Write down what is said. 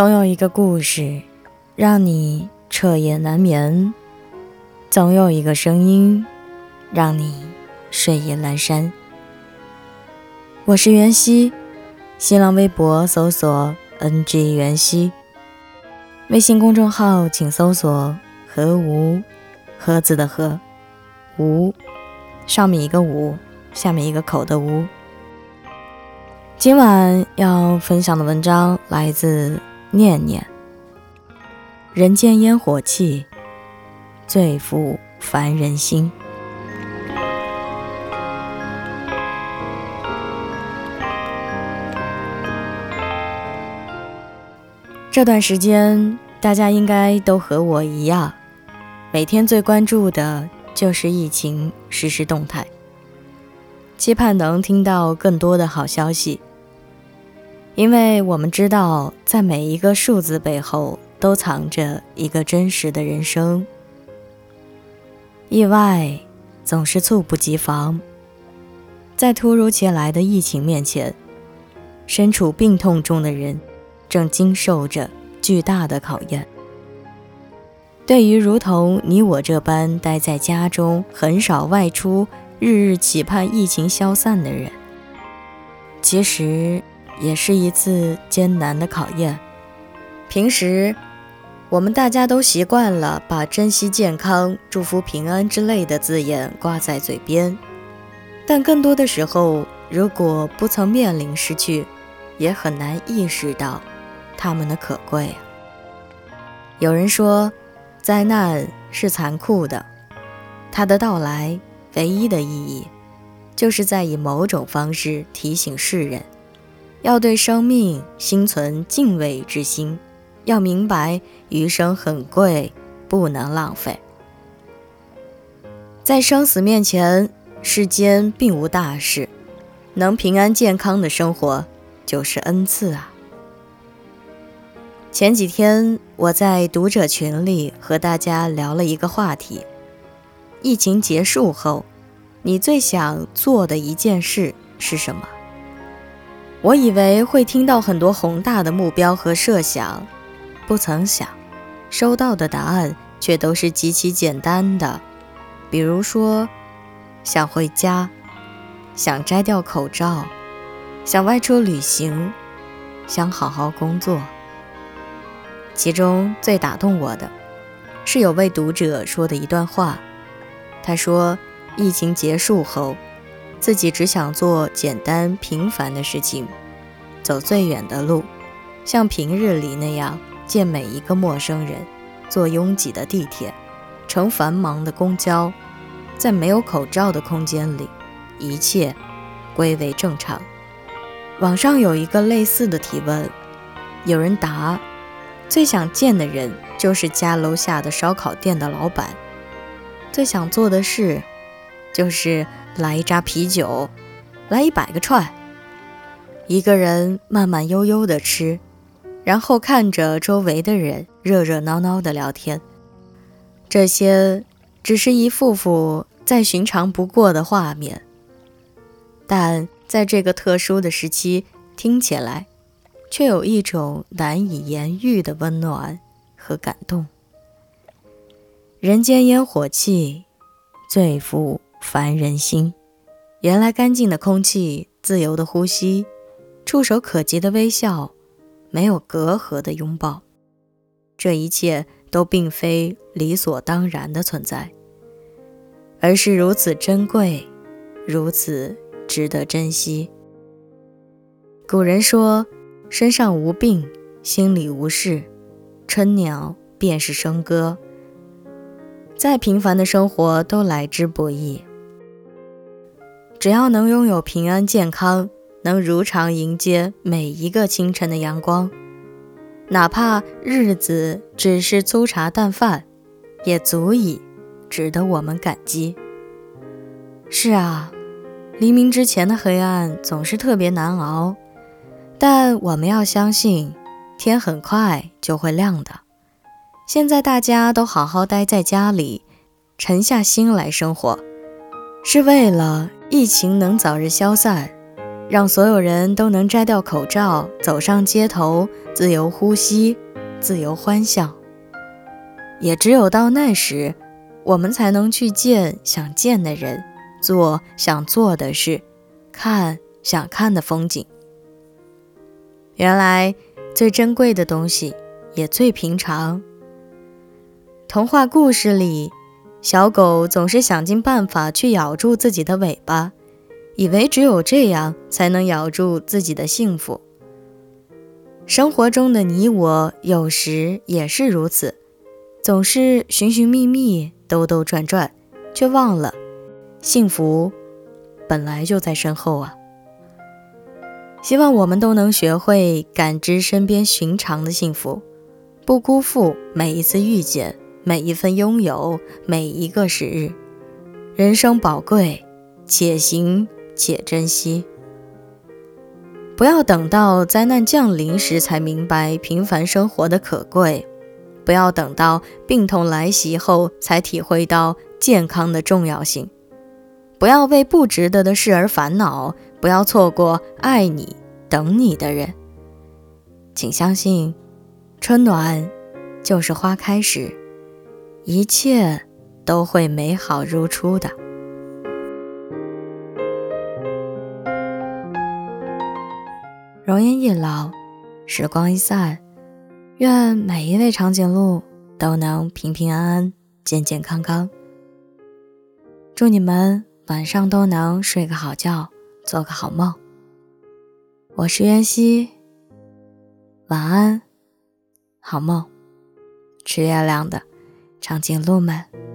总有一个故事让你彻夜难眠，总有一个声音让你睡意阑珊。我是袁熙，新浪微博搜索 “ng 袁熙”，微信公众号请搜索“何无”，“何”字的“何”，“无”上面一个“五”，下面一个口的“无”。今晚要分享的文章来自念念。人间烟火气，最抚凡人心。这段时间，大家应该都和我一样，每天最关注的就是疫情实时动态，期盼能听到更多的好消息。因为我们知道，在每一个数字背后，都藏着一个真实的人生。意外总是猝不及防，在突如其来的疫情面前，身处病痛中的人正经受着巨大的考验。对于如同你我这般待在家中，很少外出，日日期盼疫情消散的人，其实。也是一次艰难的考验。平时，我们大家都习惯了把“珍惜健康”“祝福平安”之类的字眼挂在嘴边，但更多的时候，如果不曾面临失去，也很难意识到他们的可贵。有人说，灾难是残酷的，它的到来唯一的意义，就是在以某种方式提醒世人。要对生命心存敬畏之心，要明白余生很贵，不能浪费。在生死面前，世间并无大事，能平安健康的生活就是恩赐啊！前几天我在读者群里和大家聊了一个话题：疫情结束后，你最想做的一件事是什么？我以为会听到很多宏大的目标和设想，不曾想，收到的答案却都是极其简单的。比如说，想回家，想摘掉口罩，想外出旅行，想好好工作。其中最打动我的，是有位读者说的一段话。他说：“疫情结束后。”自己只想做简单平凡的事情，走最远的路，像平日里那样见每一个陌生人，坐拥挤的地铁，乘繁忙的公交，在没有口罩的空间里，一切归为正常。网上有一个类似的提问，有人答：最想见的人就是家楼下的烧烤店的老板，最想做的事就是。来一扎啤酒，来一百个串。一个人慢慢悠悠地吃，然后看着周围的人热热闹闹的聊天。这些只是一幅幅再寻常不过的画面，但在这个特殊的时期，听起来却有一种难以言喻的温暖和感动。人间烟火气，最抚。凡人心，原来干净的空气，自由的呼吸，触手可及的微笑，没有隔阂的拥抱，这一切都并非理所当然的存在，而是如此珍贵，如此值得珍惜。古人说：“身上无病，心里无事，春鸟便是笙歌。”再平凡的生活都来之不易。只要能拥有平安健康，能如常迎接每一个清晨的阳光，哪怕日子只是粗茶淡饭，也足以值得我们感激。是啊，黎明之前的黑暗总是特别难熬，但我们要相信，天很快就会亮的。现在大家都好好待在家里，沉下心来生活，是为了。疫情能早日消散，让所有人都能摘掉口罩，走上街头，自由呼吸，自由欢笑。也只有到那时，我们才能去见想见的人，做想做的事，看想看的风景。原来，最珍贵的东西也最平常。童话故事里，小狗总是想尽办法去咬住自己的尾巴，以为只有这样才能咬住自己的幸福。生活中的你我，有时也是如此，总是寻寻觅觅、兜兜转转，却忘了幸福本来就在身后啊。希望我们都能学会感知身边寻常的幸福，不辜负每一次遇见，每一份拥有，每一个时日。人生宝贵，且行且珍惜。不要等到灾难降临时才明白平凡生活的可贵，不要等到病痛来袭后才体会到健康的重要性。不要为不值得的事而烦恼。不要错过爱你、等你的人。请相信，春暖就是花开时，一切都会美好如初的。容颜一老，时光一散，愿每一位长颈鹿都能平平安安、健健康康。祝你们晚上都能睡个好觉。做个好梦，我是袁熙，晚安，好梦，吃月亮的长颈鹿们。